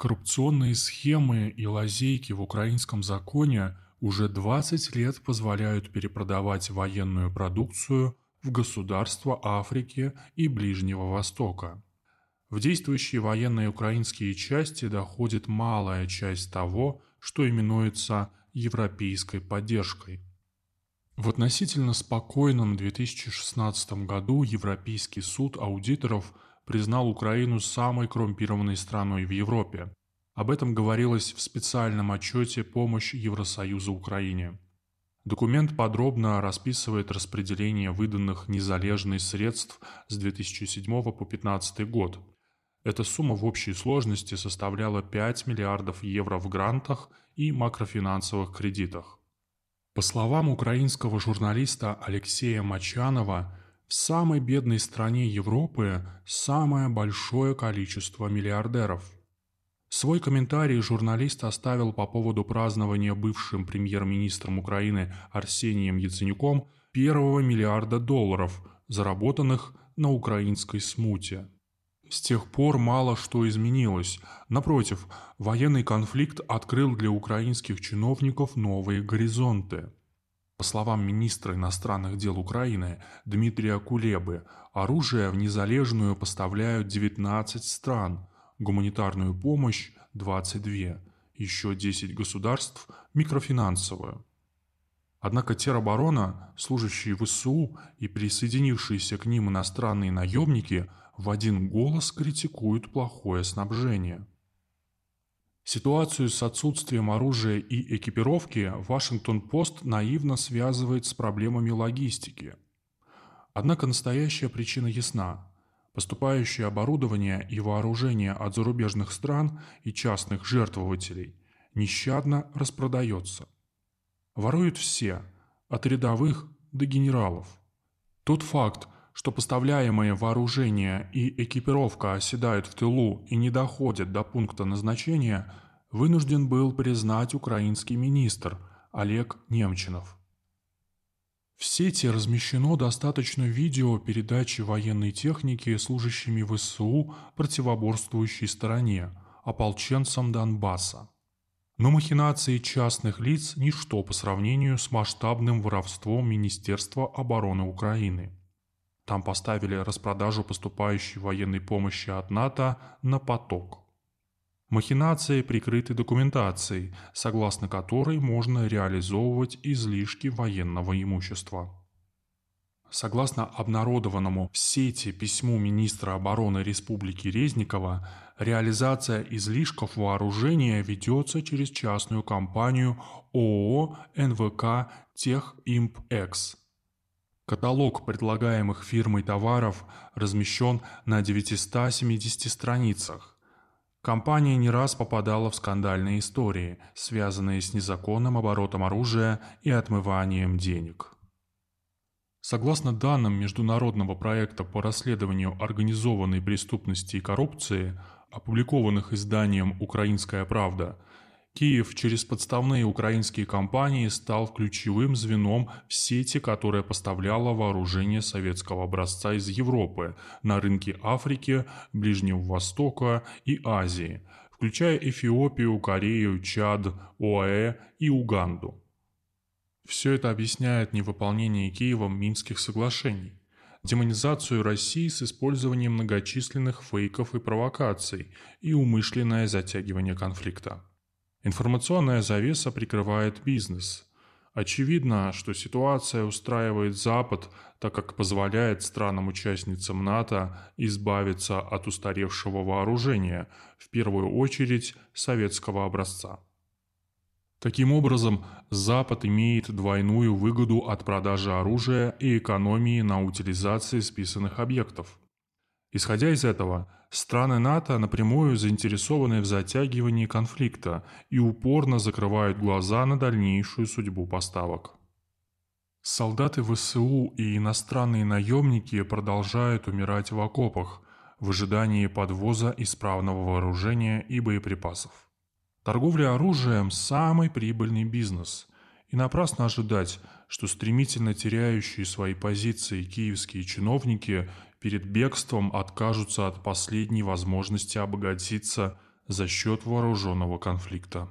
Коррупционные схемы и лазейки в украинском законе уже 20 лет позволяют перепродавать военную продукцию в государства Африки и Ближнего Востока. В действующие военные украинские части доходит малая часть того, что именуется европейской поддержкой. В относительно спокойном 2016 году Европейский суд аудиторов признал Украину самой коррумпированной страной в Европе. Об этом говорилось в специальном отчете «Помощь Евросоюза Украине». Документ подробно расписывает распределение выданных незалежных средств с 2007 по 2015 год. Эта сумма в общей сложности составляла 5 миллиардов евро в грантах и макрофинансовых кредитах. По словам украинского журналиста Алексея Мачанова, в самой бедной стране Европы самое большое количество миллиардеров – Свой комментарий журналист оставил по поводу празднования бывшим премьер-министром Украины Арсением Яценюком первого миллиарда долларов, заработанных на украинской смуте. С тех пор мало что изменилось. Напротив, военный конфликт открыл для украинских чиновников новые горизонты. По словам министра иностранных дел Украины Дмитрия Кулебы, оружие в незалежную поставляют 19 стран – гуманитарную помощь – 22, еще 10 государств – микрофинансовую. Однако тероборона, служащие ВСУ и присоединившиеся к ним иностранные наемники в один голос критикуют плохое снабжение. Ситуацию с отсутствием оружия и экипировки Вашингтон-Пост наивно связывает с проблемами логистики. Однако настоящая причина ясна. Поступающее оборудование и вооружение от зарубежных стран и частных жертвователей нещадно распродается. Воруют все, от рядовых до генералов. Тот факт, что поставляемое вооружение и экипировка оседают в тылу и не доходят до пункта назначения, вынужден был признать украинский министр Олег Немчинов – в сети размещено достаточно видео передачи военной техники служащими ВСУ противоборствующей стороне, ополченцам Донбасса. Но махинации частных лиц – ничто по сравнению с масштабным воровством Министерства обороны Украины. Там поставили распродажу поступающей военной помощи от НАТО на поток. Махинации прикрыты документацией, согласно которой можно реализовывать излишки военного имущества. Согласно обнародованному в сети письму министра обороны Республики Резникова, реализация излишков вооружения ведется через частную компанию ООО НВК Техимпэкс. Каталог предлагаемых фирмой товаров размещен на 970 страницах. Компания не раз попадала в скандальные истории, связанные с незаконным оборотом оружия и отмыванием денег. Согласно данным международного проекта по расследованию организованной преступности и коррупции, опубликованных изданием «Украинская правда», Киев через подставные украинские компании стал ключевым звеном в сети, которая поставляла вооружение советского образца из Европы на рынки Африки, Ближнего Востока и Азии, включая Эфиопию, Корею, Чад, ОАЭ и Уганду. Все это объясняет невыполнение Киевом Минских соглашений, демонизацию России с использованием многочисленных фейков и провокаций и умышленное затягивание конфликта. Информационная завеса прикрывает бизнес. Очевидно, что ситуация устраивает Запад, так как позволяет странам-участницам НАТО избавиться от устаревшего вооружения, в первую очередь советского образца. Таким образом, Запад имеет двойную выгоду от продажи оружия и экономии на утилизации списанных объектов. Исходя из этого, страны НАТО напрямую заинтересованы в затягивании конфликта и упорно закрывают глаза на дальнейшую судьбу поставок. Солдаты ВСУ и иностранные наемники продолжают умирать в окопах в ожидании подвоза исправного вооружения и боеприпасов. Торговля оружием – самый прибыльный бизнес, и напрасно ожидать, что стремительно теряющие свои позиции киевские чиновники перед бегством откажутся от последней возможности обогатиться за счет вооруженного конфликта.